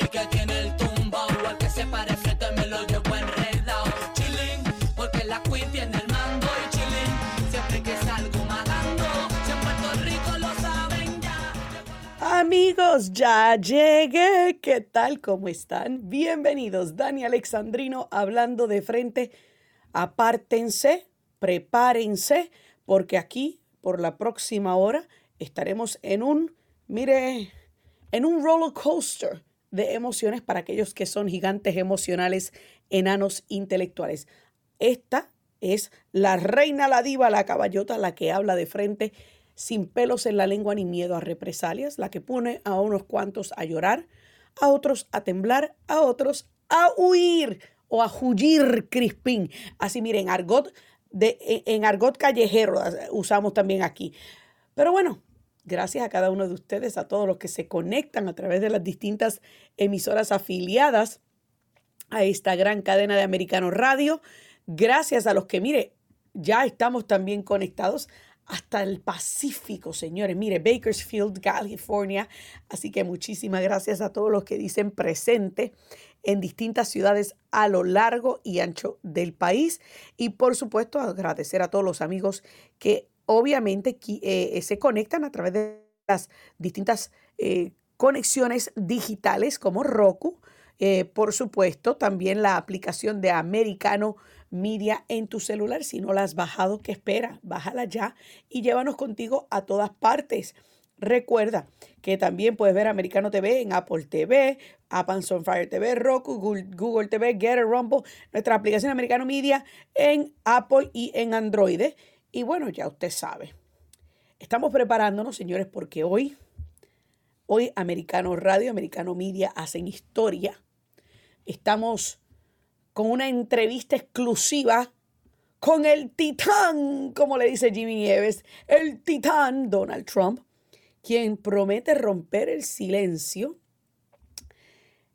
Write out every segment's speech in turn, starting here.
mí que tiene el tumbao. Al que se pare frente me lo llevo enredado. Chilling, porque la queen tiene el mando. Y chilling, siempre que salgo magando. Si en Puerto Rico lo saben ya. Amigos, ya llegué. ¿Qué tal? ¿Cómo están? Bienvenidos. Dani Alexandrino hablando de frente. Apártense, prepárense, porque aquí, por la próxima hora, estaremos en un, mire, en un roller coaster de emociones para aquellos que son gigantes emocionales, enanos intelectuales. Esta es la reina, la diva, la caballota, la que habla de frente sin pelos en la lengua ni miedo a represalias, la que pone a unos cuantos a llorar, a otros a temblar, a otros a huir o a huyir, Crispín. Así miren, argot de, en argot callejero usamos también aquí. Pero bueno, Gracias a cada uno de ustedes, a todos los que se conectan a través de las distintas emisoras afiliadas a esta gran cadena de Americano Radio. Gracias a los que, mire, ya estamos también conectados hasta el Pacífico, señores. Mire, Bakersfield, California. Así que muchísimas gracias a todos los que dicen presente en distintas ciudades a lo largo y ancho del país. Y por supuesto, agradecer a todos los amigos que obviamente eh, se conectan a través de las distintas eh, conexiones digitales como Roku. Eh, por supuesto, también la aplicación de Americano Media en tu celular. Si no la has bajado, ¿qué espera? Bájala ya y llévanos contigo a todas partes. Recuerda que también puedes ver Americano TV en Apple TV, Amazon Fire TV, Roku, Google, Google TV, Get Rumble, nuestra aplicación Americano Media en Apple y en Android. Y bueno, ya usted sabe. Estamos preparándonos, señores, porque hoy, hoy Americano Radio, Americano Media hacen historia. Estamos con una entrevista exclusiva con el titán, como le dice Jimmy Nieves, el titán Donald Trump, quien promete romper el silencio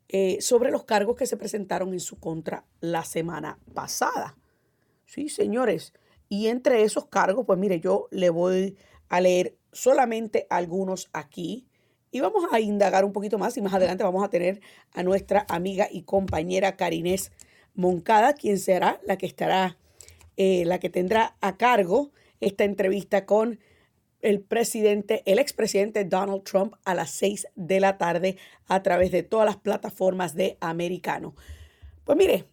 eh, sobre los cargos que se presentaron en su contra la semana pasada. Sí, señores, y entre esos cargos, pues mire, yo le voy a leer solamente algunos aquí y vamos a indagar un poquito más y más adelante vamos a tener a nuestra amiga y compañera Carinés Moncada, quien será la que estará, eh, la que tendrá a cargo esta entrevista con el presidente, el expresidente Donald Trump a las 6 de la tarde a través de todas las plataformas de Americano. Pues mire,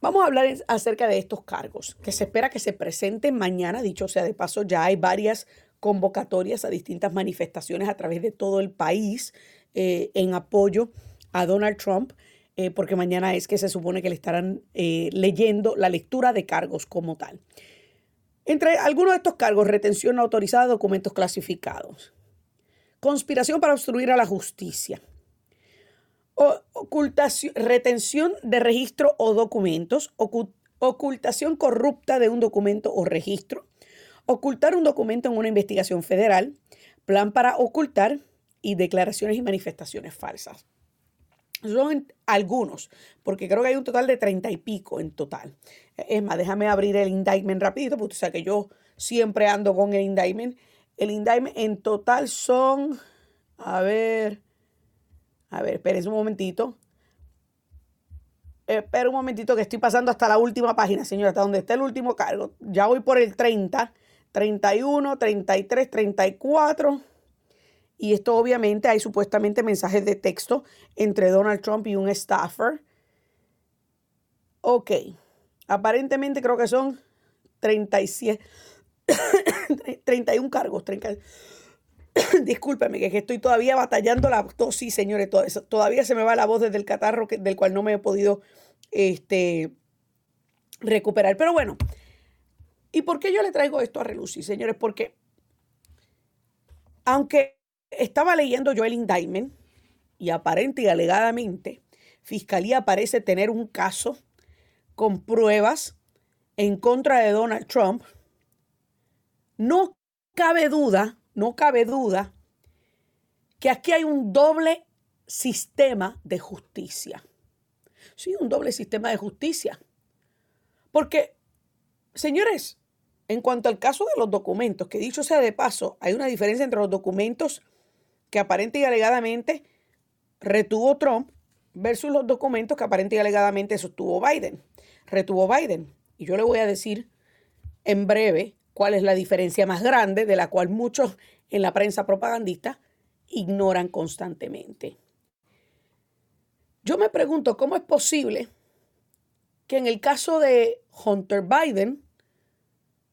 Vamos a hablar acerca de estos cargos que se espera que se presenten mañana. Dicho sea de paso, ya hay varias convocatorias a distintas manifestaciones a través de todo el país eh, en apoyo a Donald Trump, eh, porque mañana es que se supone que le estarán eh, leyendo la lectura de cargos como tal. Entre algunos de estos cargos, retención autorizada de documentos clasificados, conspiración para obstruir a la justicia, ocultación, retención de registro o documentos, ocultación corrupta de un documento o registro, ocultar un documento en una investigación federal, plan para ocultar y declaraciones y manifestaciones falsas. Son algunos, porque creo que hay un total de treinta y pico en total. Es más, déjame abrir el indictment rapidito, porque que yo siempre ando con el indictment. El indictment en total son, a ver, a ver, espérense un momentito. Espera un momentito que estoy pasando hasta la última página, señora, hasta donde está el último cargo. Ya voy por el 30, 31, 33, 34. Y esto obviamente hay supuestamente mensajes de texto entre Donald Trump y un staffer. Ok. Aparentemente creo que son 37, 31 cargos. 30, discúlpeme, que estoy todavía batallando la tos, sí, señores, todavía se me va la voz desde el catarro del cual no me he podido este, recuperar. Pero bueno, ¿y por qué yo le traigo esto a relucir, señores? Porque aunque estaba leyendo yo el indictment y aparente y alegadamente Fiscalía parece tener un caso con pruebas en contra de Donald Trump, no cabe duda no cabe duda que aquí hay un doble sistema de justicia. Sí, un doble sistema de justicia. Porque, señores, en cuanto al caso de los documentos, que dicho sea de paso, hay una diferencia entre los documentos que aparente y alegadamente retuvo Trump versus los documentos que aparentemente y alegadamente sostuvo Biden, retuvo Biden. Y yo le voy a decir en breve cuál es la diferencia más grande de la cual muchos en la prensa propagandista ignoran constantemente. Yo me pregunto cómo es posible que en el caso de Hunter Biden,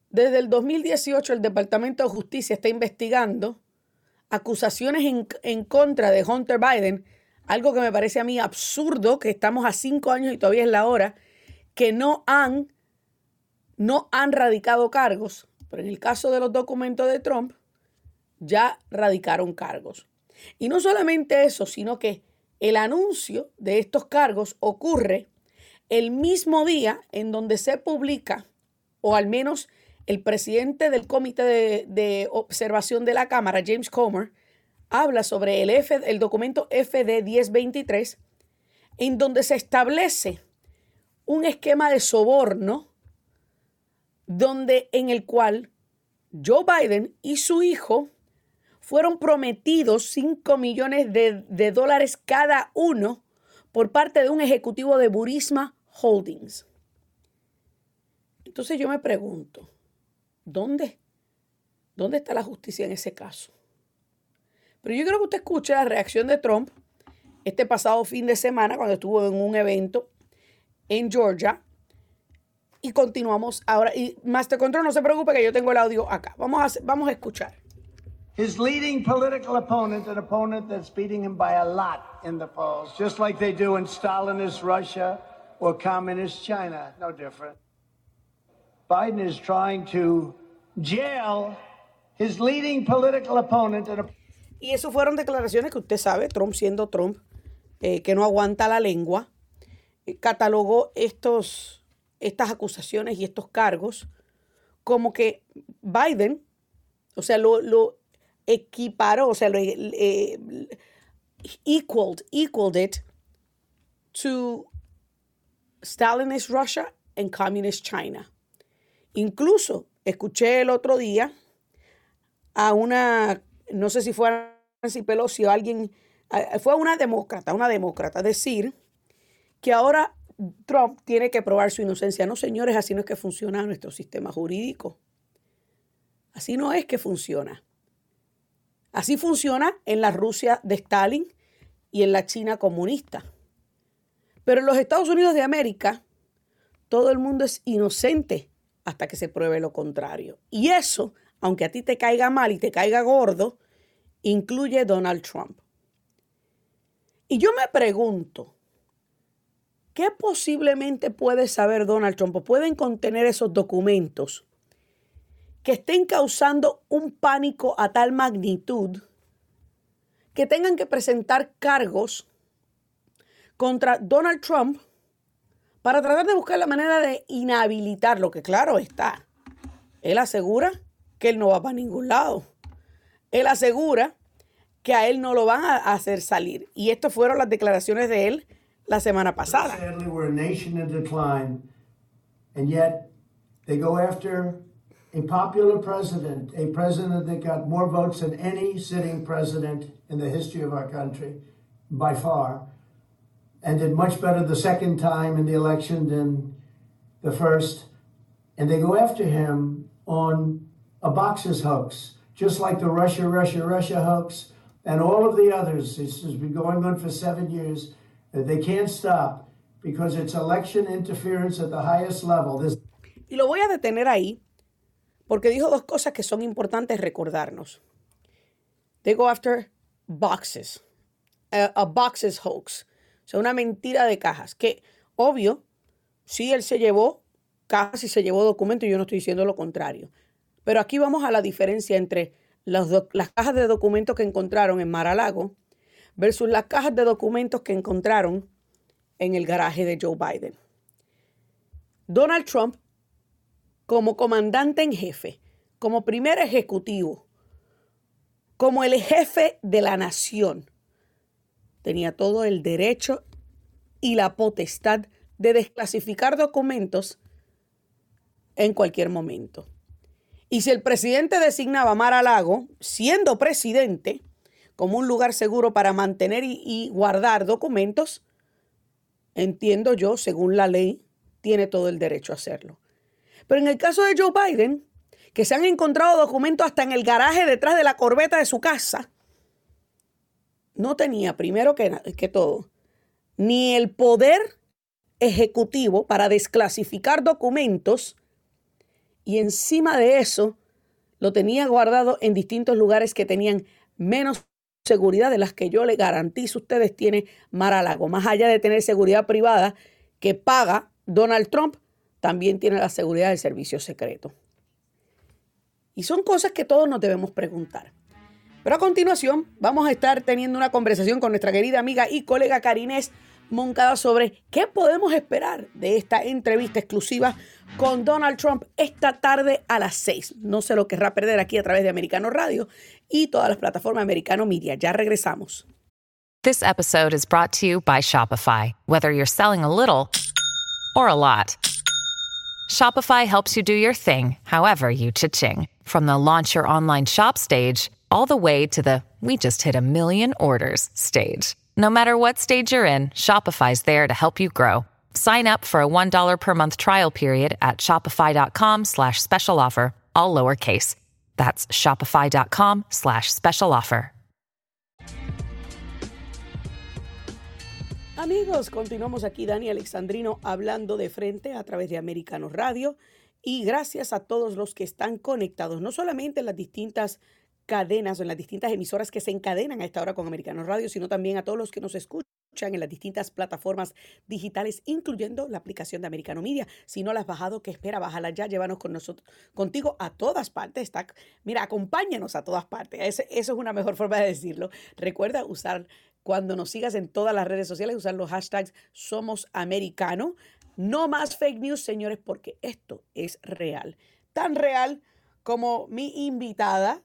desde el 2018 el Departamento de Justicia está investigando acusaciones en, en, contra de Hunter Biden, algo que me parece a mí absurdo, que estamos a cinco años y todavía es la hora, que no han, no han radicado cargos, pero en el caso de los documentos de Trump, ya radicaron cargos. Y no solamente eso, sino que el anuncio de estos cargos ocurre el mismo día en donde se publica, o al menos el presidente del Comité de, Observación de la Cámara, James Comer, habla sobre el, F, el documento FD 1023, en donde se establece un esquema de soborno donde, en el cual Joe Biden y su hijo fueron prometidos 5 millones de, de dólares cada uno por parte de un ejecutivo de Burisma Holdings. Entonces yo me pregunto, ¿Dónde? ¿Dónde está la justicia en ese caso? Pero yo creo que usted escuche la reacción de Trump este pasado fin de semana cuando estuvo en un evento en Georgia. Y continuamos ahora. Y Master Control, no se preocupe que yo tengo el audio acá. Vamos a, vamos a escuchar. His leading political opponent, an opponent that's beating him by a lot in the polls, just like they do in Stalinist Russia or communist China, no different. Biden is trying to jail his leading political opponent. Y eso fueron declaraciones que usted sabe, Trump siendo Trump, eh, que no aguanta la lengua, eh, catalogó estos, estas acusaciones y estos cargos como que Biden, o sea, lo, lo equiparó, o sea, lo eh, equaled, equaled it to Stalinist Russia and Communist China. Incluso escuché el otro día a una, no sé si fue Nancy Pelosi o alguien, fue una demócrata, una demócrata, decir que ahora Trump tiene que probar su inocencia. No, señores, así no es que funciona nuestro sistema jurídico. Así no es que funciona. Así funciona en la Rusia de Stalin y en la China comunista. Pero en los Estados Unidos de América, todo el mundo es inocente hasta que se pruebe lo contrario. Y eso, aunque a ti te caiga mal y te caiga gordo, incluye Donald Trump. Y yo me pregunto, ¿qué posiblemente puede saber Donald Trump pueden contener esos documentos que estén causando un pánico a tal magnitud que tengan que presentar cargos contra Donald Trump para tratar de buscar la manera de inhabilitar lo que claro está. Él asegura que él no va para ningún lado. Él asegura que a él no lo van a hacer salir. Y estas fueron las declaraciones de él la semana pasada. Sadly, we're a nation in decline, and yet they go after a popular president, a president that got more votes than any sitting president in the history of our country by far. and did much better the second time in the election than the first. And they go after him on a boxes hoax, just like the Russia, Russia, Russia hoax and all of the others. This has been going on for seven years. They can't stop because it's election interference at the highest level. This y lo voy a detener ahí porque dijo dos cosas que son importantes recordarnos. They go after boxes, a, a boxes hoax. O sea, una mentira de cajas. Que, obvio, sí, él se llevó cajas y se llevó documentos, yo no estoy diciendo lo contrario. Pero aquí vamos a la diferencia entre las, las cajas de documentos que encontraron en Mar-a-Lago versus las cajas de documentos que encontraron en el garaje de Joe Biden. Donald Trump, como comandante en jefe, como primer ejecutivo, como el jefe de la nación, tenía todo el derecho y la potestad de desclasificar documentos en cualquier momento. Y si el presidente designaba Mar a Lago, siendo presidente, como un lugar seguro para mantener y, guardar documentos, entiendo yo, según la ley, tiene todo el derecho a hacerlo. Pero en el caso de Joe Biden, que se han encontrado documentos hasta en el garaje detrás de la corbeta de su casa, no tenía, primero que, que todo, ni el poder ejecutivo para desclasificar documentos y encima de eso lo tenía guardado en distintos lugares que tenían menos seguridad de las que yo le garantizo ustedes tiene Mar-a-Lago. Más allá de tener seguridad privada que paga Donald Trump, también tiene la seguridad del servicio secreto. Y son cosas que todos nos debemos preguntar. Pero a continuación vamos a estar teniendo una conversación con nuestra querida amiga y colega Karinés Moncada sobre qué podemos esperar de esta entrevista exclusiva con Donald Trump esta tarde a las 6. No se lo querrá perder aquí a través de Americano Radio y todas las plataformas Americano Media. Ya regresamos. This episode is brought to you by Shopify. Whether you're selling a little or a lot, Shopify helps you do your thing, however you cha-ching. From the launch your online shop stage all the way to the we just hit a million orders stage. No matter what stage you're in, Shopify's there to help you grow. Sign up for a $1 per month trial period at shopify.com slash special offer, all lowercase. That's shopify.com slash special offer. Amigos, continuamos aquí Dani Alexandrino hablando de frente a través de Americano Radio y gracias a todos los que están conectados, no solamente en las distintas cadenas o en las distintas emisoras que se encadenan a esta hora con Americano Radio, sino también a todos los que nos escuchan en las distintas plataformas digitales, incluyendo la aplicación de Americano Media. Si no la has bajado, ¿qué espera? Bájala ya, llévanos con nosotros, contigo a todas partes. Mira, acompáñanos a todas partes. eso es una mejor forma de decirlo. Recuerda usar, cuando nos sigas en todas las redes sociales, usar los hashtags Somos Americano. No más fake news, señores, porque esto es real. Tan real como mi invitada,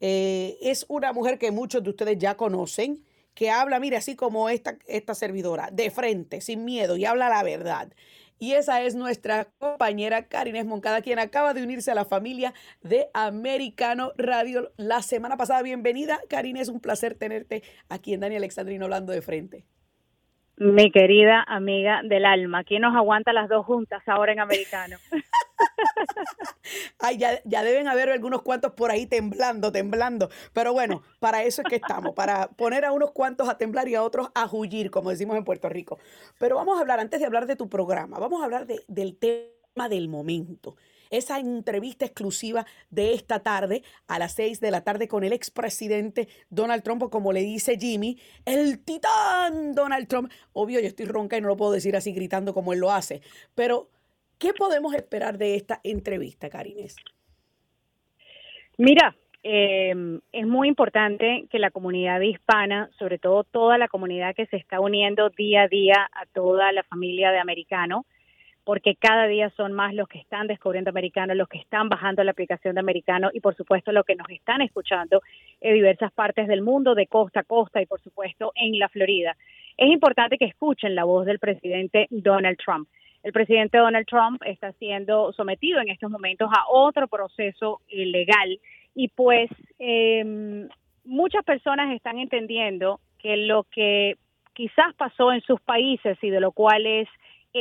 eh, es una mujer que muchos de ustedes ya conocen, que habla, mire, así como esta, esta servidora, de frente, sin miedo, y habla la verdad. Y esa es nuestra compañera Karines Moncada, quien acaba de unirse a la familia de Americano Radio la semana pasada. Bienvenida, Karines, un placer tenerte aquí en Daniel Alexandrino hablando de frente. Mi querida amiga del alma, ¿quién nos aguanta las dos juntas ahora en americano? Ay, ya, ya, deben haber algunos cuantos por ahí temblando, temblando. Pero bueno, para eso es que estamos, para poner a unos cuantos a temblar y a otros a huyir, como decimos en Puerto Rico. Pero vamos a hablar, antes de hablar de tu programa, vamos a hablar de, del tema del momento esa entrevista exclusiva de esta tarde a las 6 de la tarde con el expresidente Donald Trump, o como le dice Jimmy, el titán Donald Trump. Obvio, yo estoy ronca y no lo puedo decir así gritando como él lo hace, pero ¿qué podemos esperar de esta entrevista, Karines? Mira, eh, es muy importante que la comunidad hispana, sobre todo toda la comunidad que se está uniendo día a día a toda la familia de americano, porque cada día son más los que están descubriendo americano, los que están bajando la aplicación de americano y por supuesto los que nos están escuchando en diversas partes del mundo, de costa a costa y por supuesto en la Florida. Es importante que escuchen la voz del presidente Donald Trump. El presidente Donald Trump está siendo sometido en estos momentos a otro proceso legal y pues eh, muchas personas están entendiendo que lo que quizás pasó en sus países y de lo cual es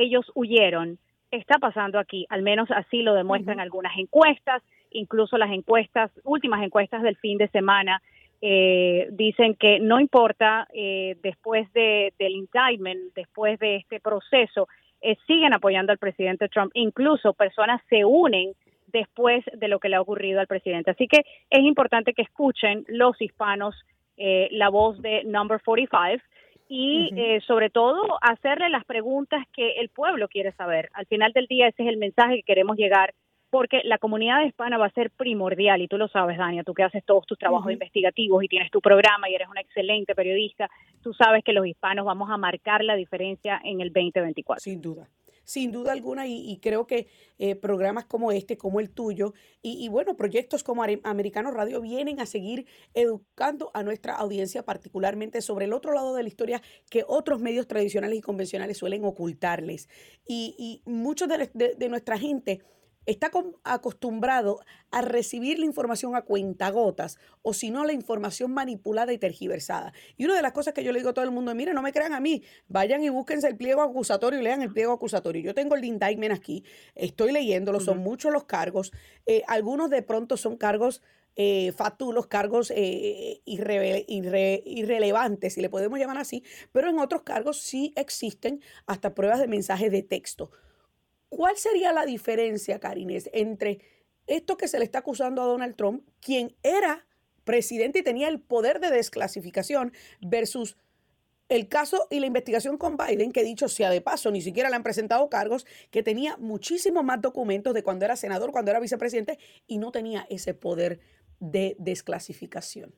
ellos huyeron, está pasando aquí, al menos así lo demuestran algunas encuestas, incluso las encuestas, últimas encuestas del fin de semana, eh, dicen que no importa eh, después de, del indictment, después de este proceso, eh, siguen apoyando al presidente Trump, incluso personas se unen después de lo que le ha ocurrido al presidente. Así que es importante que escuchen los hispanos la voz de Number 45 y eh, sobre todo hacerle las preguntas que el pueblo quiere saber. Al final del día ese es el mensaje que queremos llegar porque la comunidad hispana va a ser primordial y tú lo sabes, Dania, tú que haces todos tus trabajos investigativos y tienes tu programa y eres una excelente periodista, tú sabes que los hispanos vamos a marcar la diferencia en el 2024. Sin duda sin duda alguna, y, creo que eh, programas como este, como el tuyo, y, bueno, proyectos como Americano Radio vienen a seguir educando a nuestra audiencia, particularmente sobre el otro lado de la historia que otros medios tradicionales y convencionales suelen ocultarles. Y, y muchos de, de nuestra gente está acostumbrado a recibir la información a cuentagotas o si no la información manipulada y tergiversada. Y una de las cosas que yo le digo a todo el mundo es, mire, no me crean a mí, vayan y búsquense el pliego acusatorio y lean el pliego acusatorio. Yo tengo el indictment aquí, estoy leyéndolo, son muchos los cargos, eh, algunos de pronto son cargos eh, fatulos, cargos eh, irrelevantes, si le podemos llamar así, pero en otros cargos sí existen hasta pruebas de mensajes de texto. ¿Cuál sería la diferencia, Karines, entre esto que se le está acusando a Donald Trump, quien era presidente y tenía el poder de desclasificación, versus el caso y la investigación con Biden, que dicho sea de paso, ni siquiera le han presentado cargos, que tenía muchísimos más documentos de cuando era senador, cuando era vicepresidente, y no tenía ese poder de desclasificación?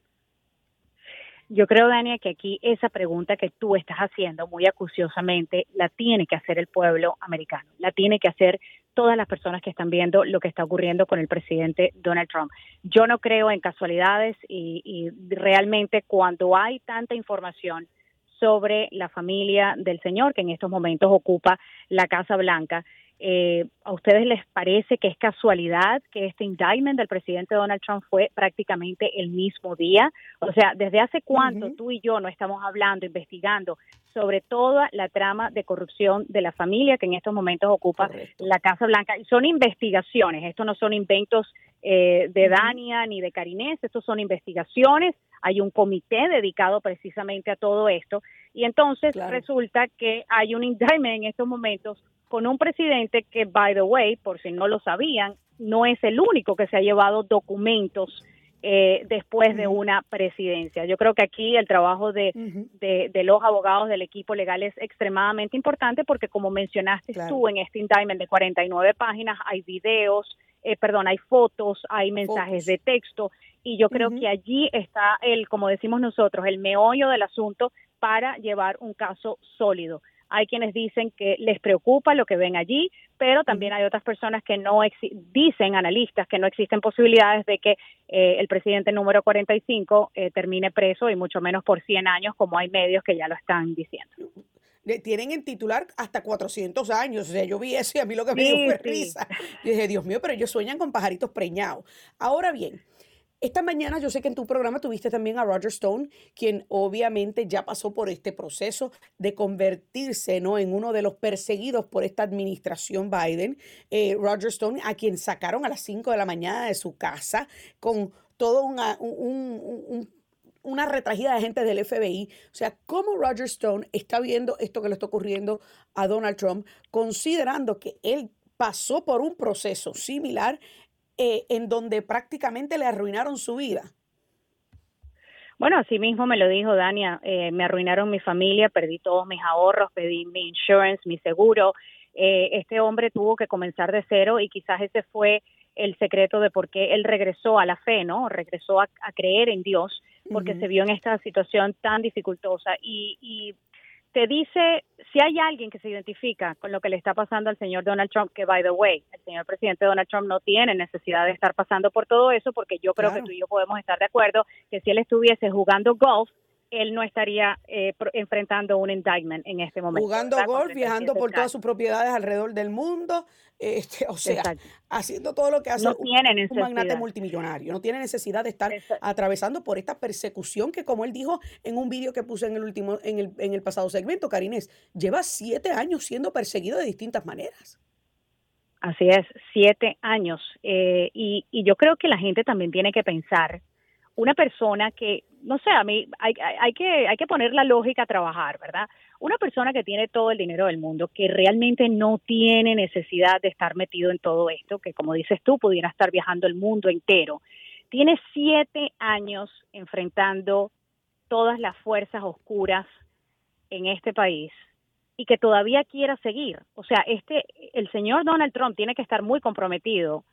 Yo creo, Dania, que aquí esa pregunta que tú estás haciendo muy acuciosamente la tiene que hacer el pueblo americano, la tiene que hacer todas las personas que están viendo lo que está ocurriendo con el presidente Donald Trump. Yo no creo en casualidades y, y realmente cuando hay tanta información sobre la familia del señor que en estos momentos ocupa la Casa Blanca, eh, ¿A ustedes les parece que es casualidad que este indictment del presidente Donald Trump fue prácticamente el mismo día? O sea, ¿desde hace cuánto tú y yo no estamos hablando, investigando sobre toda la trama de corrupción de la familia que en estos momentos ocupa la Casa Blanca? Y son investigaciones, esto no son inventos eh, de Dania ni de Carinés, estos son investigaciones. Hay un comité dedicado precisamente a todo esto. Y entonces resulta que hay un indictment en estos momentos con un presidente que, by the way, por si no lo sabían, no es el único que se ha llevado documentos eh, después de una presidencia. Yo creo que aquí el trabajo de, de, los abogados del equipo legal es extremadamente importante porque como mencionaste tú en este indictment de 49 páginas hay videos, eh, perdón, hay fotos, hay mensajes de texto y yo creo que allí está el, como decimos nosotros, el meollo del asunto para llevar un caso sólido. Hay quienes dicen que les preocupa lo que ven allí, pero también hay otras personas que no dicen, analistas, que no existen posibilidades de que eh, el presidente número 45 eh, termine preso y mucho menos por 100 años, como hay medios que ya lo están diciendo tienen en titular hasta 400 años. O sea, yo vi eso y a mí lo que me dio fue risa. Dije, Dios mío, pero ellos sueñan con pajaritos preñados. Ahora bien, esta mañana yo sé que en tu programa tuviste también a Roger Stone, quien obviamente ya pasó por este proceso de convertirse ¿no? en uno de los perseguidos por esta administración Biden. Eh, Roger Stone, a quien sacaron a las 5 de la mañana de su casa con todo una, una retragida de gente del FBI. O sea, ¿cómo Roger Stone está viendo esto que le está ocurriendo a Donald Trump, considerando que él pasó por un proceso similar eh, en donde prácticamente le arruinaron su vida. Bueno, así mismo me lo dijo Dania, eh, me arruinaron mi familia, perdí todos mis ahorros, pedí mi insurance, mi seguro. Eh, este hombre tuvo que comenzar de cero y quizás ese fue el secreto de por qué él regresó a la fe, ¿no? Regresó a, creer en Dios porque se vio en esta situación tan dificultosa y, y te dice, si hay alguien que se identifica con lo que le está pasando al señor Donald Trump, que by the way, el señor presidente Donald Trump no tiene necesidad de estar pasando por todo eso, porque yo creo que tú y yo podemos estar de acuerdo que si él estuviese jugando golf, él no estaría eh, enfrentando un indictment en este momento. Jugando golf, viajando por todas sus propiedades alrededor del mundo, este, o sea, haciendo todo lo que hace un, magnate multimillonario. No tiene necesidad de estar atravesando por esta persecución que, como él dijo en un vídeo que puse en el último, en el, en el pasado segmento, Karines, lleva siete años siendo perseguido de distintas maneras. Así es, siete años. Eh, y, y yo creo que la gente también tiene que pensar una persona que, no sé, a mí hay, hay, que, hay que poner la lógica a trabajar, ¿verdad? Una persona que tiene todo el dinero del mundo, que realmente no tiene necesidad de estar metido en todo esto, que como dices tú, pudiera estar viajando el mundo entero, tiene siete años enfrentando todas las fuerzas oscuras en este país y que todavía quiera seguir. O sea, este, el señor Donald Trump tiene que estar muy comprometido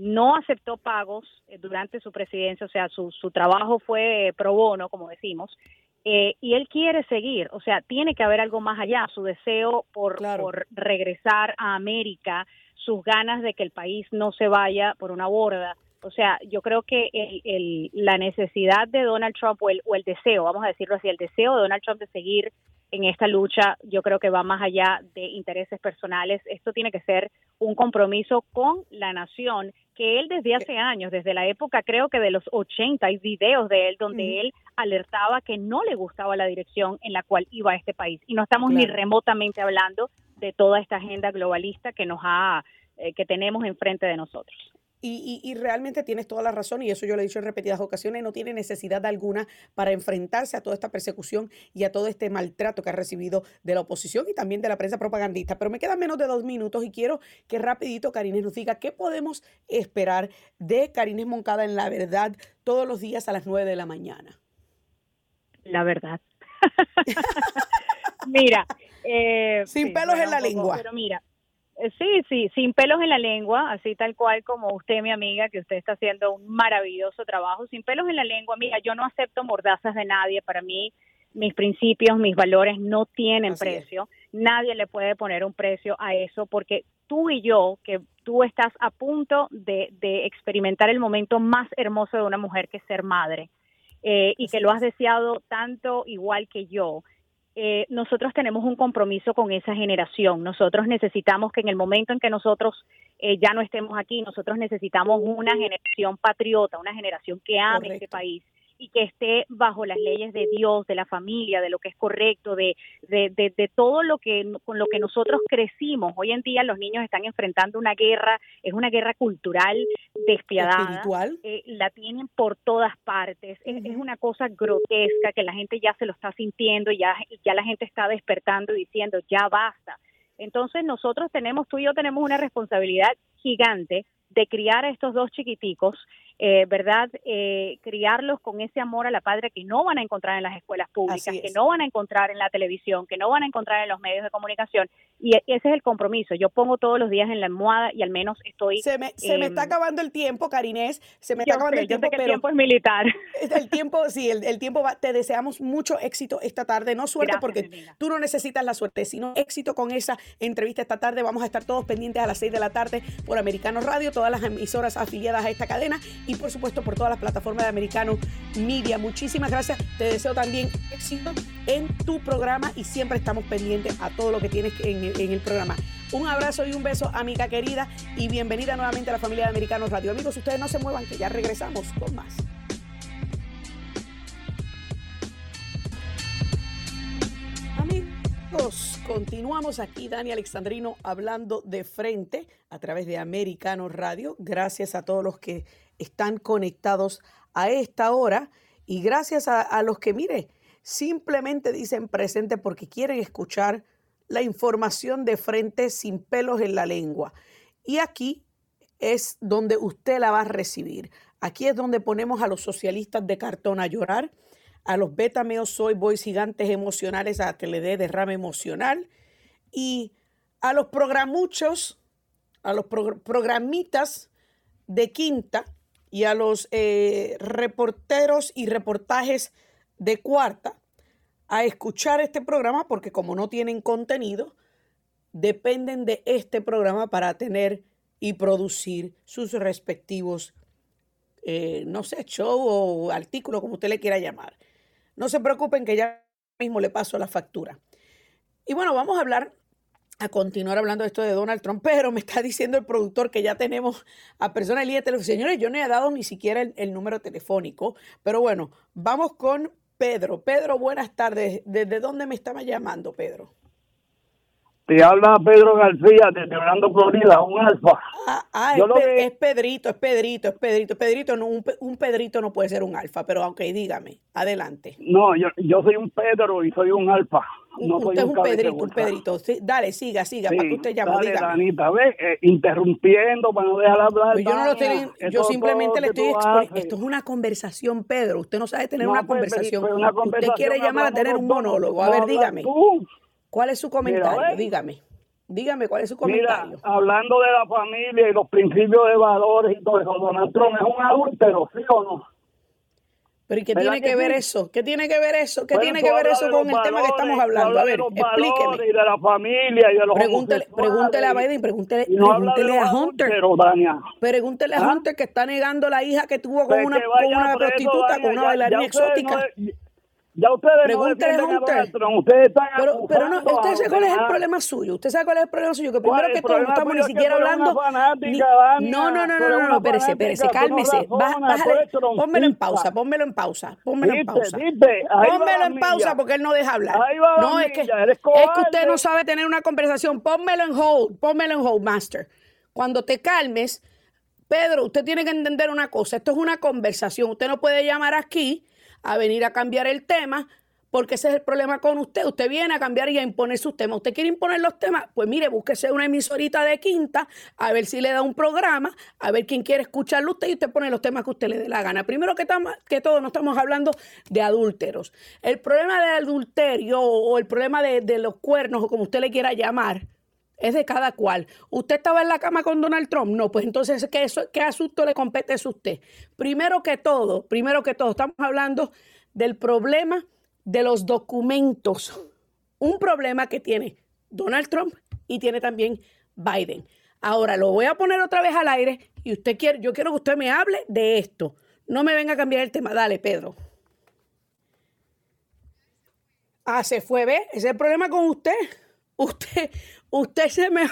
no aceptó pagos eh, durante su presidencia, o sea, su, su trabajo fue pro bono, como decimos, eh, y él quiere seguir, o sea, tiene que haber algo más allá, su deseo por, por regresar a América, sus ganas de que el país no se vaya por una borda, O sea, yo creo que el, el, la necesidad de Donald Trump o el, o el deseo, vamos a decirlo así, el deseo de Donald Trump de seguir en esta lucha, yo creo que va más allá de intereses personales. Esto tiene que ser un compromiso con la nación que él desde hace años, desde la época creo que de los 80, hay videos de él donde él alertaba que no le gustaba la dirección en la cual iba este país. Y no estamos ni remotamente hablando de toda esta agenda globalista que nos ha, eh, que tenemos enfrente de nosotros. Y, y, realmente tienes toda la razón, y eso yo lo he dicho en repetidas ocasiones, no tiene necesidad alguna para enfrentarse a toda esta persecución y a todo este maltrato que ha recibido de la oposición y también de la prensa propagandista. Pero me quedan menos de dos minutos y quiero que rapidito Karines nos diga qué podemos esperar de Karines Moncada en La Verdad todos los días a las nueve de la mañana. La verdad. mira. Eh, Sin pelos en la lengua. Pero mira, sí, sí, sin pelos en la lengua, así tal cual como usted, mi amiga, que usted está haciendo un maravilloso trabajo, sin pelos en la lengua. Mira, yo no acepto mordazas de nadie. Para mí, mis principios, mis valores no tienen precio. Nadie le puede poner un precio a eso porque tú y yo, que tú estás a punto de, de experimentar el momento más hermoso de una mujer que es ser madre eh, y que lo has deseado tanto igual que yo eh, nosotros tenemos un compromiso con esa generación. Nosotros necesitamos que en el momento en que nosotros eh, ya no estemos aquí, nosotros necesitamos una generación patriota, una generación que ame este país y que esté bajo las leyes de Dios, de la familia, de lo que es correcto, de, de, de, todo lo que con lo que nosotros crecimos. Hoy en día los niños están enfrentando una guerra, es una guerra cultural despiadada. Espiritual. Eh, la tienen por todas partes. Es, es, una cosa grotesca que la gente ya se lo está sintiendo, ya, ya la gente está despertando y diciendo, ya basta. Entonces nosotros tenemos, tú y yo tenemos una responsabilidad gigante de criar a estos dos chiquiticos eh, ¿verdad? Eh, criarlos con ese amor a la patria que no van a encontrar en las escuelas públicas, que no van a encontrar en la televisión, que no van a encontrar en los medios de comunicación. Y e, ese es el compromiso. Yo pongo todos los días en la almohada y al menos estoy... Se me, se me está em, acabando el tiempo, Carinés. Se me está acabando el tiempo, pero... el tiempo es militar. El tiempo, sí, el, tiempo va. Te deseamos mucho éxito esta tarde. No suerte porque tú no necesitas la suerte, sino éxito con esa entrevista esta tarde. Vamos a estar todos pendientes a las 6 de la tarde por Americano Radio, todas las emisoras afiliadas a esta cadena y por supuesto por todas las plataformas de Americano Media. Muchísimas gracias. Te deseo también éxito en tu programa y siempre estamos pendientes a todo lo que tienes en, en el programa. Un abrazo y un beso, amiga querida, y bienvenida nuevamente a la familia de Americanos Radio. Amigos, ustedes no se muevan, que ya regresamos con más. Amigos, continuamos aquí, Dani Alexandrino, hablando de frente a través de Americano Radio. Gracias a todos los que están conectados a esta hora y gracias a, los que, mire, simplemente dicen presente porque quieren escuchar la información de frente sin pelos en la lengua. Y aquí es donde usted la va a recibir. Aquí es donde ponemos a los socialistas de cartón a llorar, a los betameos soy boys gigantes emocionales a que le dé derrame emocional y a los programuchos, a los programitas de quinta y a los eh, reporteros y reportajes de cuarta a escuchar este programa porque como no tienen contenido, dependen de este programa para tener y producir sus respectivos, eh, no sé, show o artículo, como usted le quiera llamar. No se preocupen que ya mismo le paso la factura. Y bueno, vamos a hablar a continuar hablando de esto de Donald Trump, pero me está diciendo el productor que ya tenemos a personas en línea de teléfono. Señores, yo no he dado ni siquiera el, número telefónico, pero bueno, vamos con Pedro. Pedro, buenas tardes. ¿Desde dónde me estaba llamando, Pedro? Te habla Pedro García desde Orlando, Florida, un alfa. Ah, ah es, Pedrito, es Pedrito, es Pedrito. Pedrito, no, un, Pedrito no puede ser un alfa, pero aunque dígame, adelante. No, yo, yo soy un Pedro y soy un alfa. No usted es un Pedrito, un Pedrito. dale, siga, siga, para que usted llame. Dale, Danita, ve, eh, interrumpiendo para no dejar hablar. Pues yo no lo estoy, yo simplemente le estoy exponiendo. Esto es una conversación, Pedro. Usted no sabe tener una, pues, conversación. Usted quiere llamar a tener un monólogo. A ver, dígame. ¿Cuál es su comentario? dígame. Dígame cuál es su comentario. Mira, hablando de la familia y los principios de valores y todo eso, Donald Trump es un adúltero, ¿sí o no? Pero ¿y qué ¿Verdad tiene que, que ver sí? eso? ¿Qué tiene que ver eso? ¿Qué Bueno, tiene que ver eso con el tema que estamos hablando? A ver, explíqueme. y de la familia y de los Pregúntele, pregúntele a. Biden, pregúntele, no pregúntele a Hunter. Dania. Pregúntele a ¿Ah? Hunter que está negando la hija que tuvo con Pues una, que con una preso, prostituta, Dania, con una bailarina exótica. no- ya ustedes Pregúntele no a. Donald Trump, ustedes están Pero, pero no, usted sabe cuál es el problema suyo. Usted sabe cuál es el problema suyo. Que ¿Cuál primero que todo no estamos ni siquiera hablando. ni- no, no, no, no, no, no, espérese, cálmese. Bájale, pónmelo en pausa, pónmelo en pausa, pónmelo en pausa. Pónmelo en pausa porque él no deja hablar. No, es que, es que usted no sabe tener una conversación. Pónmelo en hold, pónmelo en hold, master. Cuando te calmes, Pedro, usted tiene que entender una cosa. Esto es una conversación. Usted no puede llamar aquí a venir a cambiar el tema porque ese es el problema con usted. Usted viene a cambiar y a imponer sus temas. ¿Usted quiere imponer los temas? Pues mire, búsquese una emisorita de quinta, a ver si le da un programa, a ver quién quiere escucharlo usted y usted pone los temas que usted le dé la gana. Primero que, todo, no estamos hablando de adúlteros. El problema del adulterio o el problema de, de los cuernos o como usted le quiera llamar, es de cada cual. ¿Usted estaba en la cama con Donald Trump? No, pues entonces, ¿qué, asunto le compete a usted? Primero que todo, primero que todo, estamos hablando del problema de los documentos. Un problema que tiene Donald Trump y tiene también Biden. Ahora lo voy a poner otra vez al aire y usted quiere, yo quiero que usted me hable de esto. No me venga a cambiar el tema. Dale, Pedro. Ah, se fue, ¿ve? Ese es el problema con usted. Usted, usted se me,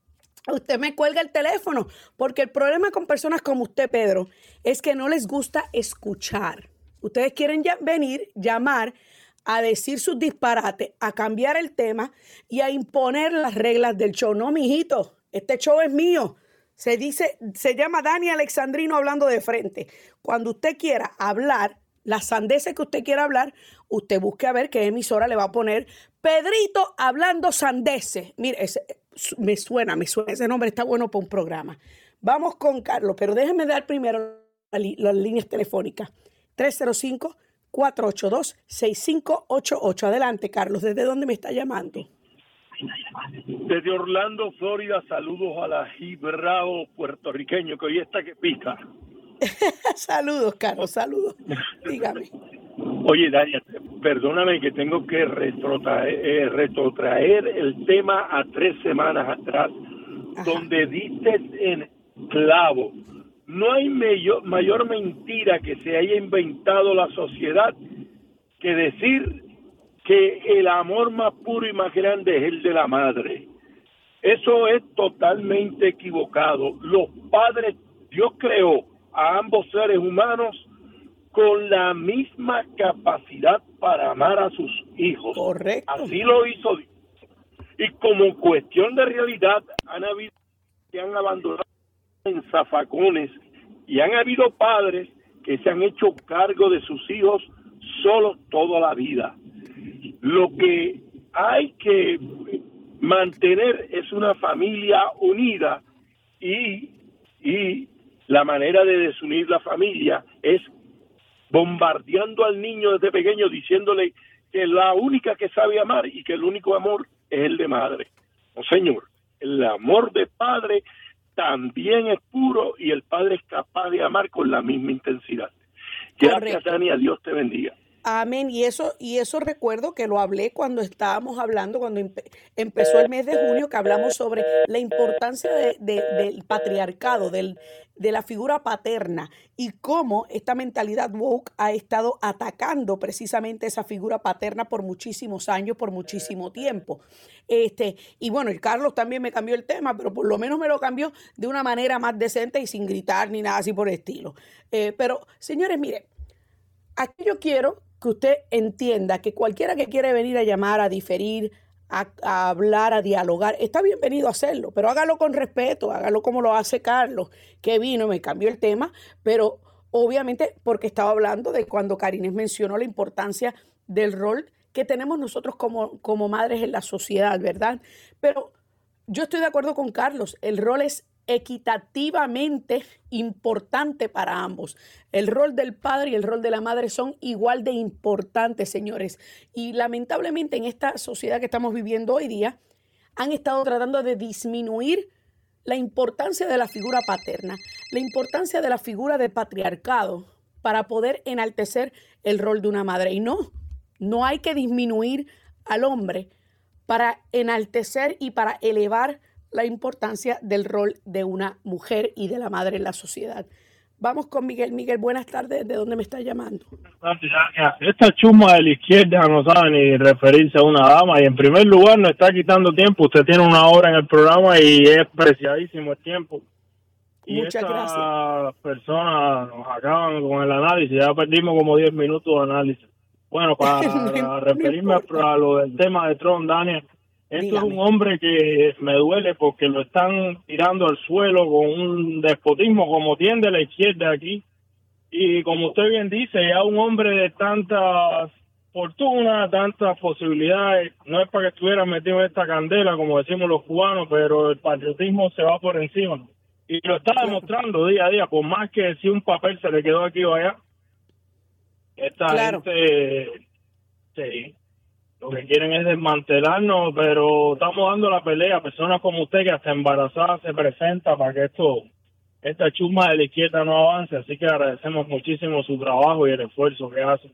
usted me cuelga el teléfono, porque el problema con personas como usted, Pedro, es que no les gusta escuchar. Ustedes quieren venir, llamar, a decir sus disparates, a cambiar el tema y a imponer las reglas del show. No, mijito, este show es mío. Se dice, se llama Dani Alexandrino hablando de frente. Cuando usted quiera hablar, las sandeces que usted quiera hablar, usted busque a ver qué emisora le va a poner. Pedrito hablando sandeces. Mire, me suena, me suena. Ese nombre está bueno para un programa. Vamos con Carlos, pero déjenme dar primero las líneas telefónicas. 305-482-6588. Adelante, Carlos. ¿Desde dónde me está llamando? Desde Orlando, Florida, saludos a la Gibrao puertorriqueño que hoy está que pica. saludos, Carlos, saludos. Dígame. Oye, Dania, perdóname que tengo que retrotraer, eh, retrotraer el tema a tres semanas atrás, Ajá. donde diste en clavo. No hay mayor, mayor mentira que se haya inventado la sociedad que decir que el amor más puro y más grande es el de la madre. Eso es totalmente equivocado. Los padres, Dios creó a ambos seres humanos con la misma capacidad para amar a sus hijos. Correcto. Así lo hizo Dios. Y como cuestión de realidad, han habido que han abandonado en zafacones y han habido padres que se han hecho cargo de sus hijos solos toda la vida. Lo que hay que mantener es una familia unida y, y la manera de desunir la familia es bombardeando al niño desde pequeño diciéndole que la única que sabe amar y que el único amor es el de madre. No, señor, el amor de padre también es puro y el padre es capaz de amar con la misma intensidad. Gracias, Correcto. Dania. Dios te bendiga. Amén. Y eso, y eso recuerdo que lo hablé cuando estábamos hablando, cuando empe- empezó el mes de junio, que hablamos sobre la importancia de- del patriarcado, del, de la figura paterna y cómo esta mentalidad woke ha estado atacando precisamente esa figura paterna por muchísimos años, por muchísimo tiempo. Este, y bueno, el Carlos también me cambió el tema, pero por lo menos me lo cambió de una manera más decente y sin gritar ni nada así por el estilo. Eh, pero, señores, miren, Aquí yo quiero que usted entienda que cualquiera que quiere venir a llamar, a diferir, a, hablar, a dialogar, está bienvenido a hacerlo, pero hágalo con respeto, hágalo como lo hace Carlos, que vino, me cambió el tema, pero obviamente porque estaba hablando de cuando Karines mencionó la importancia del rol que tenemos nosotros como, como madres en la sociedad, ¿verdad? Pero yo estoy de acuerdo con Carlos, el rol es equitativamente importante para ambos. El rol del padre y el rol de la madre son igual de importantes, señores. Y lamentablemente en esta sociedad que estamos viviendo hoy día, han estado tratando de disminuir la importancia de la figura paterna, la importancia de la figura de patriarcado, para poder enaltecer el rol de una madre. Y no, no hay que disminuir al hombre para enaltecer y para elevar la importancia del rol de una mujer y de la madre en la sociedad. Vamos con Miguel. Miguel, buenas tardes. ¿De dónde me está llamando? Esta chuma de la izquierda no sabe ni referirse a una dama y en primer lugar no está quitando tiempo. Usted tiene una hora en el programa y es preciadísimo el tiempo. Y Muchas estas personas nos acaban con el análisis. Ya perdimos como 10 minutos de análisis. Bueno, para No referirme a lo del tema de Trump, Daniel, esto Dígame. es un hombre que me duele porque lo están tirando al suelo con un despotismo como tiende la izquierda aquí. Y como usted bien dice, ya un hombre de tantas fortuna, tantas posibilidades, no es para que estuviera metido en esta candela, como decimos los cubanos, pero el patriotismo se va por encima. Y lo está demostrando día a día, por más que si un papel se le quedó aquí o allá. Esta Claro. gente, sí, lo que quieren es desmantelarnos, pero estamos dando la pelea a personas como usted que hasta embarazada se presenta para que esto, esta chusma de la izquierda no avance, así que agradecemos muchísimo su trabajo y el esfuerzo que hace.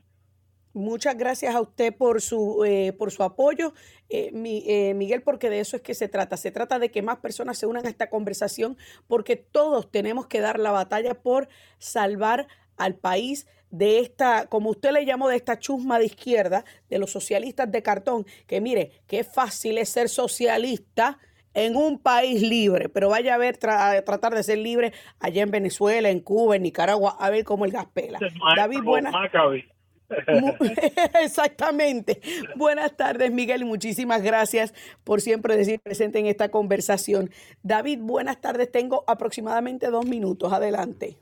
Muchas gracias a usted por su, eh, por su apoyo, eh, mi- eh, Miguel, porque de eso es que se trata. Se trata de que más personas se unan a esta conversación porque todos tenemos que dar la batalla por salvar al país de esta, como usted le llamó, de esta chusma de izquierda, de los socialistas de cartón, que mire, qué fácil es ser socialista en un país libre, pero vaya a ver, tra- tratar de ser libre allá en Venezuela, en Cuba, en Nicaragua, a ver cómo el gas pela. David, buenas. Exactamente. Buenas tardes, Miguel, y muchísimas gracias por siempre decir presente en esta conversación. David, buenas tardes. Tengo aproximadamente dos minutos. Adelante.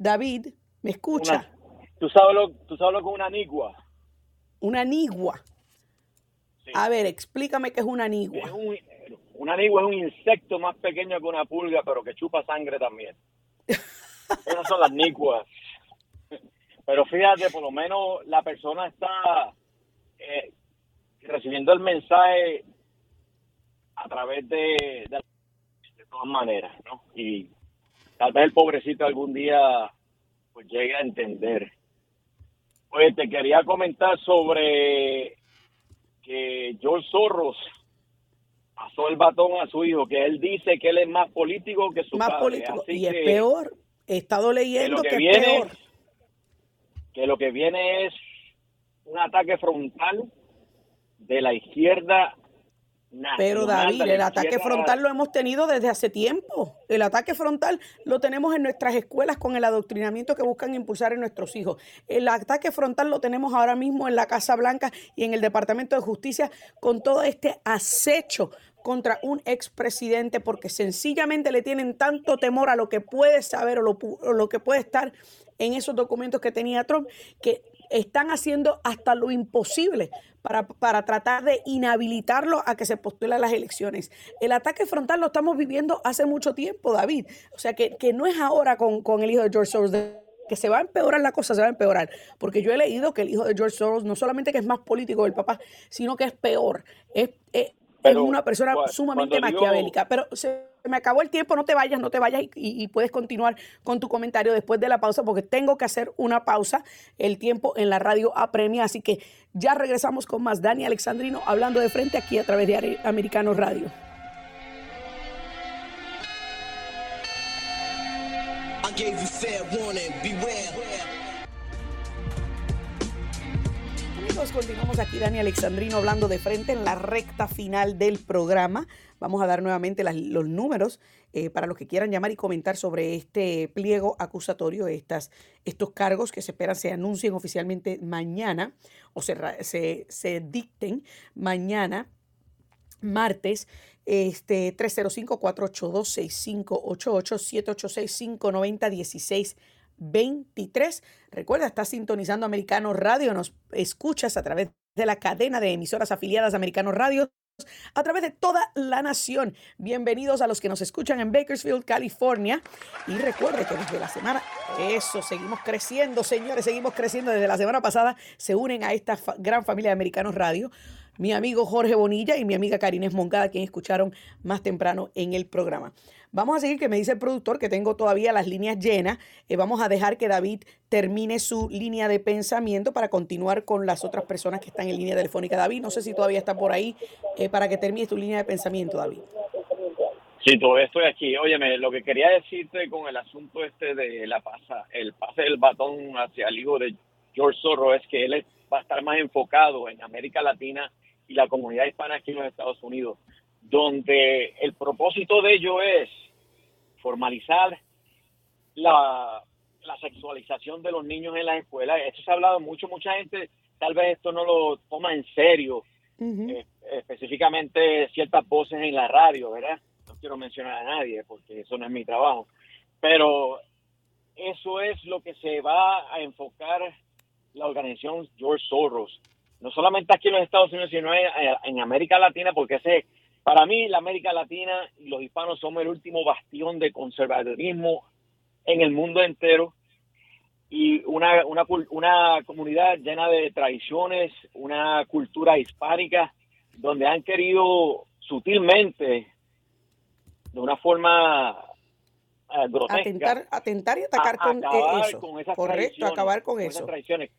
David, ¿me escucha? ¿Tú sabes lo, tú sabes lo que es una nigua? Una nigua. Sí. A ver, explícame qué es una Es nigua. un, una nigua es un insecto más pequeño que una pulga, pero que chupa sangre también. Esas son las niguas. Pero fíjate, por lo menos la persona está eh, recibiendo el mensaje a través de, de, de todas maneras, ¿no? Y tal vez el pobrecito algún día pues llegue a entender. Oye, te quería comentar sobre que George Soros pasó el batón a su hijo, que él dice que él es más político que su Más padre. político. Así Y es que- peor. He estado que leyendo lo que, que es viene peor. que lo que viene es un ataque frontal de la izquierda Pero David, el ataque frontal lo hemos tenido desde hace tiempo. El ataque frontal lo tenemos en nuestras escuelas con el adoctrinamiento que buscan impulsar en nuestros hijos. El ataque frontal lo tenemos ahora mismo en la Casa Blanca y en el Departamento de Justicia con todo este acecho contra un expresidente porque sencillamente le tienen tanto temor a lo que puede saber o lo, o lo que puede estar en esos documentos que tenía Trump que están haciendo hasta lo imposible para, para tratar de inhabilitarlo a que se postule a las elecciones. El ataque frontal lo estamos viviendo hace mucho tiempo, David. O sea, que, que no es ahora con, con el hijo de George Soros. que se va a empeorar la cosa, se va a empeorar. Porque yo he leído que el hijo de George Soros no solamente que es más político del papá, sino que es peor. Es- es Pero, una persona sumamente cuando digo- maquiavélica. Pero se me acabó el tiempo, no te vayas, no te vayas y, puedes continuar con tu comentario después de la pausa porque tengo que hacer una pausa. El tiempo en la radio apremia, así que ya regresamos con más Dani Alexandrino hablando de frente aquí a través de Are- Americano Radio. I gave you fair warning, beware. Continuamos aquí Dani Alexandrino hablando de frente en la recta final del programa. Vamos a dar nuevamente los números eh, para los que quieran llamar y comentar sobre este pliego acusatorio, estas, estos cargos que se esperan se anuncien oficialmente mañana o se, se, dicten mañana martes, este 305-482-6588, 786-590-1623. Recuerda, estás sintonizando Americano Radio, nos escuchas a través de la cadena de emisoras afiliadas a Americano Radio a través de toda la nación. Bienvenidos a los que nos escuchan en Bakersfield, California. Y recuerde que desde la semana, eso, seguimos creciendo, señores, seguimos creciendo. Desde la semana pasada se unen a esta gran familia de Americanos Radio. Mi amigo Jorge Bonilla y mi amiga Karines Moncada, quien escucharon más temprano en el programa. Vamos a seguir, que me dice el productor que tengo todavía las líneas llenas. Eh, vamos a dejar que David termine su línea de pensamiento para continuar con las otras personas que están en línea telefónica. David, no sé si todavía está por ahí eh, para que termine tu línea de pensamiento, David. Sí, todavía estoy aquí. Óyeme, lo que quería decirte con el asunto este de la pasa, el pase del batón hacia el hijo de George Soros es que él va a estar más enfocado en América Latina y la comunidad hispana aquí en los Estados Unidos, donde el propósito de ello es formalizar la, la sexualización de los niños en las escuelas. Esto se ha hablado mucho, mucha gente tal vez esto no lo toma en serio, eh, específicamente ciertas voces en la radio, ¿verdad? No quiero mencionar a nadie porque eso no es mi trabajo, pero eso es lo que se va a enfocar la organización George Soros, no solamente aquí en los Estados Unidos, sino en, en América Latina, porque ese, para mí la América Latina y los hispanos somos el último bastión de conservadurismo en el mundo entero y una, una, una comunidad llena de tradiciones, una cultura hispánica, donde han querido sutilmente, de una forma eh, grotesca, Atentar, atentar y atacar a- con eh, acabar eso. con esas Correcto, tradiciones, acabar con esas eso. tradiciones.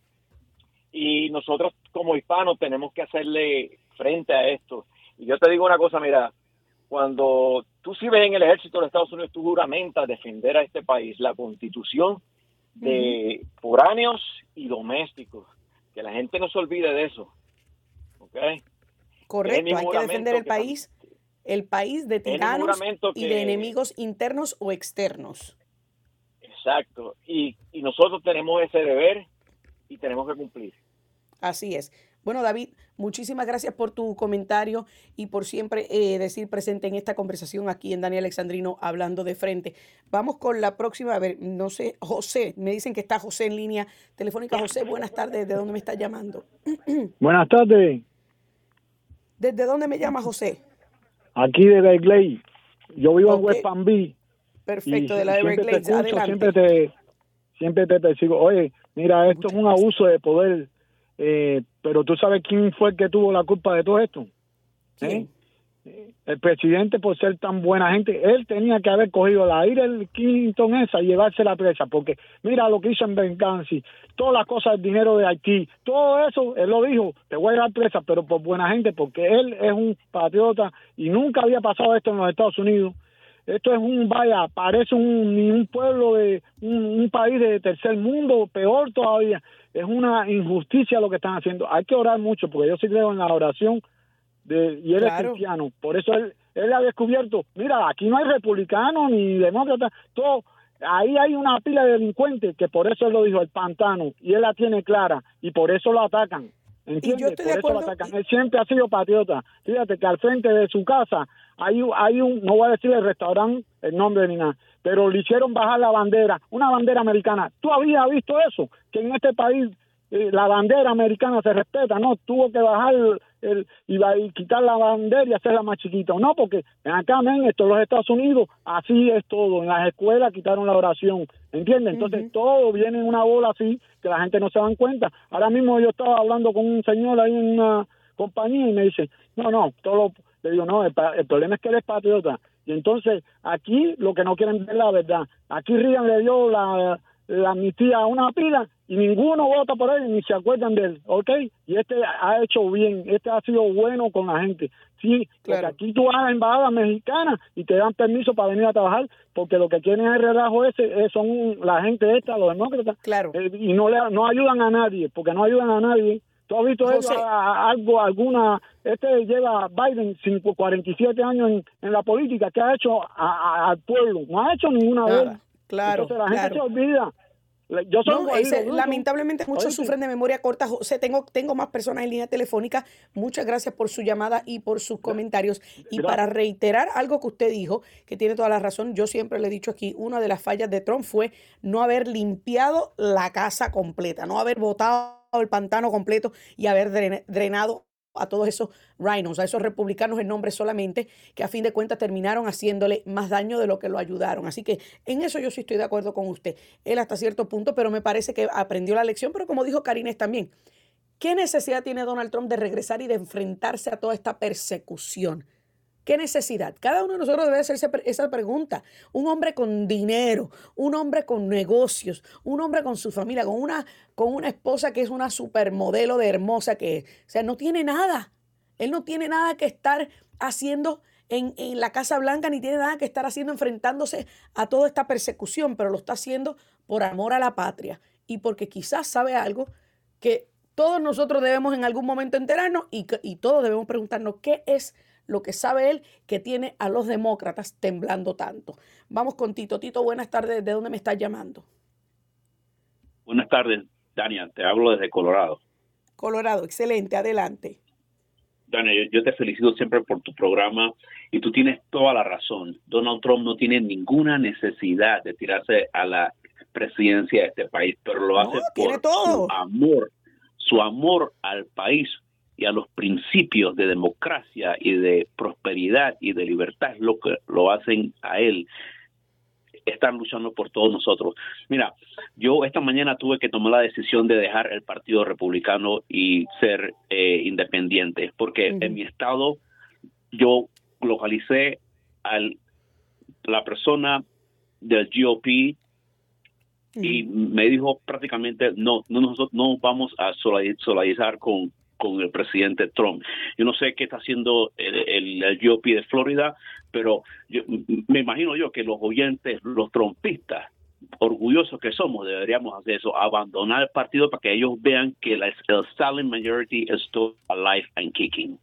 Y nosotros como hispanos tenemos que hacerle frente a esto. Y yo te digo una cosa, mira, cuando tú sirves en el ejército de los Estados Unidos, tú juramentas defender a este país, la constitución de foráneos y domésticos. Que la gente no se olvide de eso. ¿Ok? Correcto, hay que defender el que- país, el país de tiranos y de enemigos internos o externos. Exacto. Y, y nosotros tenemos ese deber y tenemos que cumplir. Así es. Bueno, David, muchísimas gracias por tu comentario y por siempre eh, decir presente en esta conversación aquí en Daniel Alexandrino hablando de frente. Vamos con la próxima. A ver, no sé, José, me dicen que está José en línea telefónica. José, buenas tardes. ¿De dónde me está llamando? Buenas tardes, ¿Desde dónde me llama José? aquí de Berkeley. Yo vivo en West Palm Beach. Perfecto, de la siempre te Everglades. Adelante. Siempre te, siempre te persigo. Oye, mira, esto es un abuso de poder, eh, pero tú sabes quién fue el que tuvo la culpa de todo esto. ¿Eh? El presidente, por ser tan buena gente, él tenía que haber cogido la Hillary Clinton esa y llevarse la presa, porque mira lo que hizo en Benghazi, todas las cosas del dinero de Haití, todo eso, él lo dijo, te voy a dar presa, pero por buena gente, porque él es un patriota y nunca había pasado esto en los Estados Unidos. Esto es un, vaya, parece un, un pueblo de un, un país de tercer mundo, peor todavía. Es una injusticia lo que están haciendo. Hay que orar mucho, porque yo sí creo en la oración de, y él Claro. es cristiano. Por eso él, él ha descubierto, mira, aquí no hay republicanos ni demócratas, todo. Ahí hay una pila de delincuentes que por eso él lo dijo, el pantano, y él la tiene clara, y por eso lo atacan. ¿Entiendes? estoy por de eso lo atacan. Él siempre ha sido patriota. Fíjate que al frente de su casa hay, un- hay un, no voy a decir el restaurante, el nombre ni nada, pero le hicieron bajar la bandera, una bandera americana. ¿Tú habías visto eso? Que en este país eh, la bandera americana se respeta, no, tuvo que bajar el, el- y, quitar la bandera y hacerla más chiquita, no, porque acá, men, esto los Estados Unidos, así es todo, en las escuelas quitaron la oración, ¿entiendes? Entonces todo viene en una bola así, que la gente no se dan cuenta. Ahora mismo yo estaba hablando con un señor ahí en una compañía y me dice, no, no, todo lo- le digo, no, el, el problema es que él es patriota. Y entonces aquí lo que no quieren ver la verdad. Aquí Reagan le dio la, la amnistía a una pila y ninguno vota por él ni se acuerdan de él, ¿ok? Y este ha hecho bien, este ha sido bueno con la gente. Sí, porque aquí tú vas a embajadas mexicanas y te dan permiso para venir a trabajar porque lo que quieren es el relajo ese, eh, son la gente esta, los demócratas, claro. y no, le, no ayudan a nadie, porque no ayudan a nadie. ¿Tú has visto José. ellos a- a- algo, alguna, este lleva Biden cinco- 47 años en, en la política, ¿qué ha hecho a- al pueblo? No ha hecho ninguna vez. Nada, claro, Entonces la gente claro. se olvida. Yo soy No, ese- lamentablemente muchos sufren de memoria corta. José, tengo, tengo más personas en línea telefónica. Muchas gracias por su llamada y por sus comentarios. Y Gracias. para reiterar algo que usted dijo, que tiene toda la razón, yo siempre le he dicho aquí, una de las fallas de Trump fue no haber limpiado la casa completa, no haber botado el pantano completo y haber dren- drenado a todos esos rhinos, a esos republicanos en nombre solamente, que a fin de cuentas terminaron haciéndole más daño de lo que lo ayudaron. Así que en eso yo sí estoy de acuerdo con usted. Él hasta cierto punto, pero me parece que aprendió la lección, pero como dijo Karines también, ¿Qué necesidad tiene Donald Trump de regresar y de enfrentarse a toda esta persecución? ¿Qué necesidad? Cada uno de nosotros debe hacerse esa pregunta. Un hombre con dinero, un hombre con negocios, un hombre con su familia, con una, con una esposa que es una supermodelo de hermosa que es. O sea, no tiene nada. Él no tiene nada que estar haciendo en, en, la Casa Blanca, ni tiene nada que estar haciendo enfrentándose a toda esta persecución, pero lo está haciendo por amor a la patria y porque quizás sabe algo que todos nosotros debemos en algún momento enterarnos y, y todos debemos preguntarnos qué es lo que sabe él que tiene a los demócratas temblando tanto. Vamos con Tito. Tito, buenas tardes. ¿De dónde me estás llamando? Buenas tardes, Daniel. Te hablo desde Colorado. Colorado, excelente. Adelante. Daniel, yo, te felicito siempre por tu programa y tú tienes toda la razón. Donald Trump no tiene ninguna necesidad de tirarse a la presidencia de este país, pero lo hace por su amor, su amor al país, y a los principios de democracia y de prosperidad y de libertad lo que lo hacen a él. Están luchando por todos nosotros. Mira, yo esta mañana tuve que tomar la decisión de dejar el Partido Republicano y ser eh, independiente, porque en mi estado yo localicé a la persona del GOP y me dijo prácticamente no, no nosotros no vamos a solidarizar con con el presidente Trump. Yo no sé qué está haciendo el, el, GOP de Florida, pero yo, me imagino yo que los oyentes, los trompistas, orgullosos que somos, deberíamos hacer eso, abandonar el partido para que ellos vean que el silent majority still alive and kicking.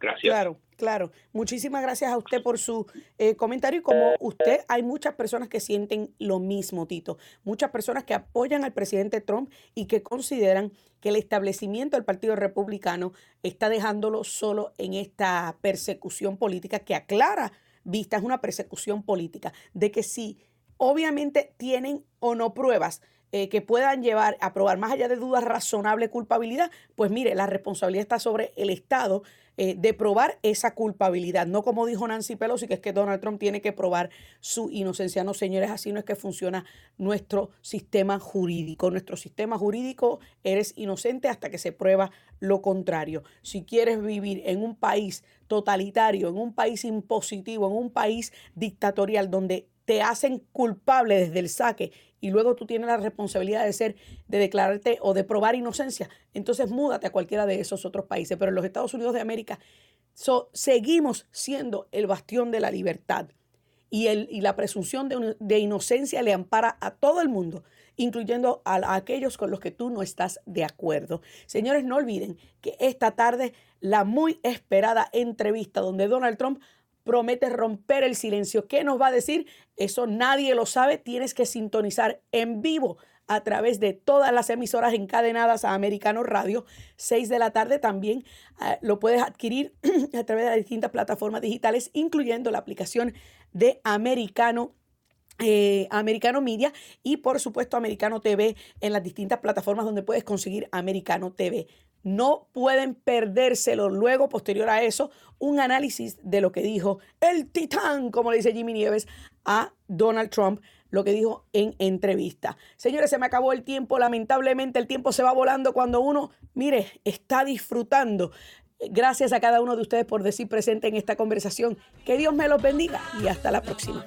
Gracias. Claro, claro. Muchísimas gracias a usted por su eh, comentario. Y como usted, hay muchas personas que sienten lo mismo, Tito. Muchas personas que apoyan al presidente Trump y que consideran que el establecimiento del Partido Republicano está dejándolo solo en esta persecución política que aclara vista es una persecución política, de que si obviamente tienen o no pruebas eh, que puedan llevar a probar más allá de dudas razonable culpabilidad, pues mire, la responsabilidad está sobre el Estado eh, de probar esa culpabilidad, no como dijo Nancy Pelosi, que es que Donald Trump tiene que probar su inocencia. No, señores, así no es que funciona nuestro sistema jurídico. Nuestro sistema jurídico, eres inocente hasta que se prueba lo contrario. Si quieres vivir en un país totalitario, en un país impositivo, en un país dictatorial donde te hacen culpable desde el saque y luego tú tienes la responsabilidad de ser, de declararte o de probar inocencia, entonces múdate a cualquiera de esos otros países. Pero en los Estados Unidos de América seguimos siendo el bastión de la libertad y, el, y la presunción de, de, inocencia le ampara a todo el mundo, incluyendo a, a aquellos con los que tú no estás de acuerdo. Señores, no olviden que esta tarde la muy esperada entrevista donde Donald Trump promete romper el silencio. ¿Qué nos va a decir? Eso nadie lo sabe. Tienes que sintonizar en vivo a través de todas las emisoras encadenadas a Americano Radio. 6 de la tarde también eh, lo puedes adquirir a través de las distintas plataformas digitales, incluyendo la aplicación de Americano eh, Americano Media y por supuesto Americano TV en las distintas plataformas donde puedes conseguir Americano TV. No pueden perdérselo luego, posterior a eso, un análisis de lo que dijo el titán, como le dice Jimmy Nieves, a Donald Trump, lo que dijo en entrevista. Señores, se me acabó el tiempo, lamentablemente el tiempo se va volando cuando uno, mire, está disfrutando. Gracias a cada uno de ustedes por decir presente en esta conversación. Que Dios me los bendiga y hasta la próxima.